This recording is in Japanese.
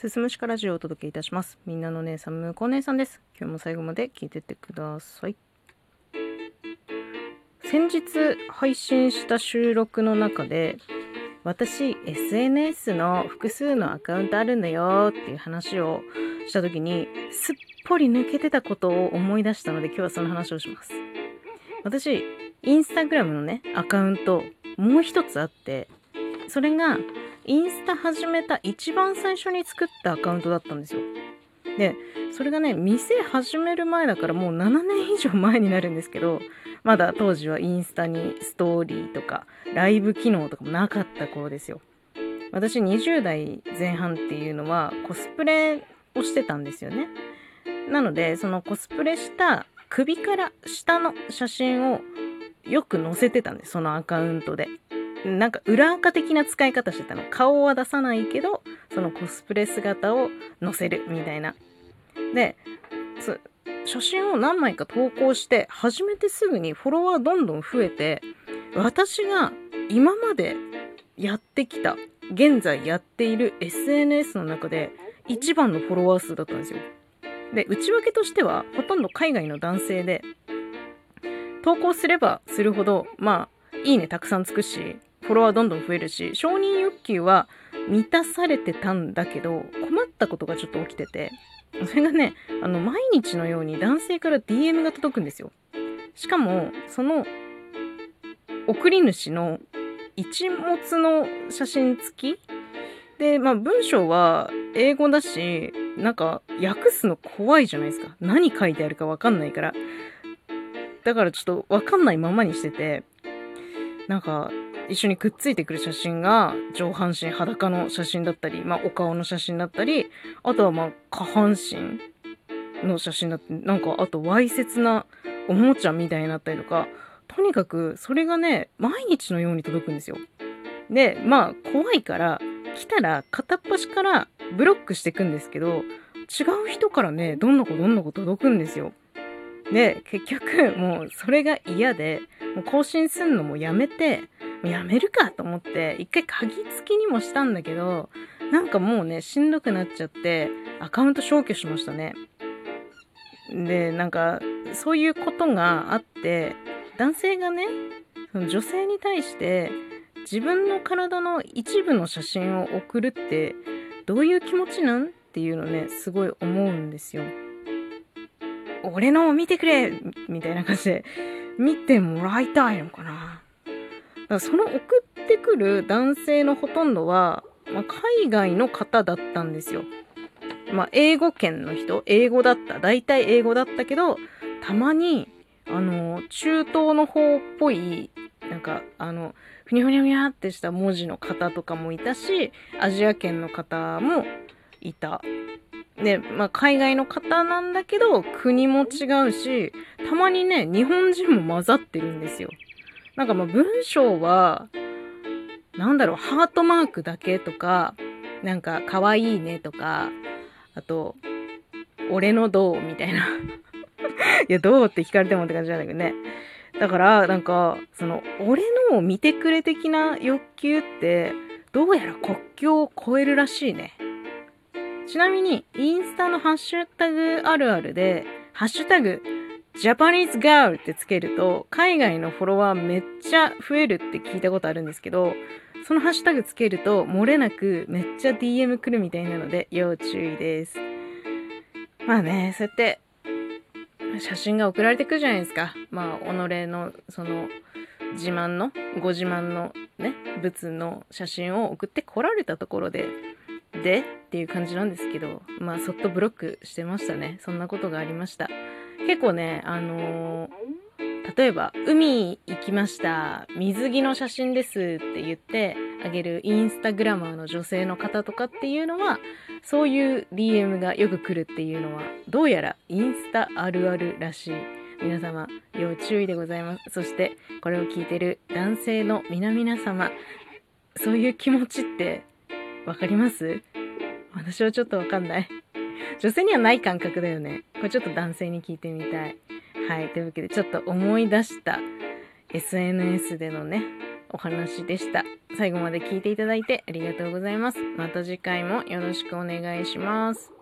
すすむしかラジオをお届けいたします。みんなの姉さん、むこ姉さんです。今日も最後まで聞いてってください。先日配信した収録の中で、私、SNS の複数のアカウントあるんだよっていう話をした時に、すっぽり抜けてたことを思い出したので、今日はその話をします。私、インスタグラムのね、アカウント、もう一つあって、それが、インスタ始めた一番最初に作ったアカウントだったんですよ。で、それがね、店始める前だからもう7年以上前になるんですけど、まだ当時はインスタにストーリーとか、ライブ機能とかもなかった頃ですよ。私20代前半っていうのはコスプレをしてたんですよね。なので、そのコスプレした首から下の写真をよく載せてたんです、そのアカウントで。なんか裏垢的な使い方してたの。顔は出さないけど、そのコスプレ姿を載せるみたいな。で、写真を何枚か投稿して、始めてすぐにフォロワーどんどん増えて、私が今までやってきた、現在やっている SNS の中で一番のフォロワー数だったんですよ。で、内訳としてはほとんど海外の男性で、投稿すればするほど、まあ、いいねたくさんつくし、ォロワーどんどん増えるし、承認欲求は満たされてたんだけど、困ったことがちょっと起きてて、それがね、あの、毎日のように男性から DM が届くんですよ。しかも、その、送り主の一物の写真付き？で、まあ文章は英語だし、なんか訳すの怖いじゃないですか。何書いてあるかわかんないから。だからちょっとわかんないままにしてて、なんか一緒にくっついてくる写真が上半身裸の写真だったり、まあお顔の写真だったり、あとはまあ下半身の写真だって、なんかあとわいせつなおもちゃみたいになったりとか、とにかくそれがね、毎日のように届くんですよ。で、まあ怖いから、来たら片っ端からブロックしていくんですけど、違う人からね、どんな子どんな子届くんですよ。で、結局もうそれが嫌で、更新すんのもやめて、やめるかと思って、一回鍵付きにもしたんだけど、なんかもうね、しんどくなっちゃって、アカウント消去しましたね。で、なんか、そういうことがあって、男性がね、その女性に対して、自分の体の一部の写真を送るって、どういう気持ちなんっていうのね、すごい思うんですよ。俺のを見てくれみたいな感じで、見てもらいたいのかな。その送ってくる男性のほとんどは、まあ、海外の方だったんですよ。まあ、英語圏の人、英語だった。大体英語だったけど、たまに、あの、中東の方っぽい、なんか、あの、ふにゃふにゃふにゃってした文字の方とかもいたし、アジア圏の方もいた。で、まあ、海外の方なんだけど、国も違うし、たまにね、日本人も混ざってるんですよ。なんかまあ、文章は、なんだろう、ハートマークだけとか、なんか、可愛いねとか、あと、俺のどうみたいな。いや、どうって聞かれてもって感じなんだけどね。だから、なんか、その、俺のを見てくれ的な欲求って、どうやら国境を越えるらしいね。ちなみに、インスタのハッシュタグあるあるで、ハッシュタグ、ジャパニーズガールってつけると、海外のフォロワーめっちゃ増えるって聞いたことあるんですけど、そのハッシュタグつけると、漏れなくめっちゃ DM 来るみたいなので、要注意です。まあね、そうやって、写真が送られてくるじゃないですか。まあ、己の、その、自慢の、ご自慢のね、物の写真を送ってこられたところで、でっていう感じなんですけど、まあ、そっとブロックしてましたね。そんなことがありました。結構ね、あのー例えば、海行きました、水着の写真ですって言ってあげるインスタグラマーの女性の方とかっていうのは、そういう DM がよく来るっていうのは、どうやらインスタあるあるらしい。皆様、要注意でございます。そして、これを聞いてる男性の皆々様、そういう気持ちってわかります？私はちょっとわかんない。女性にはない感覚だよね。これちょっと男性に聞いてみたい。はい。というわけで、ちょっと思い出した SNS でのね、お話でした。最後まで聞いていただいてありがとうございます。また次回もよろしくお願いします。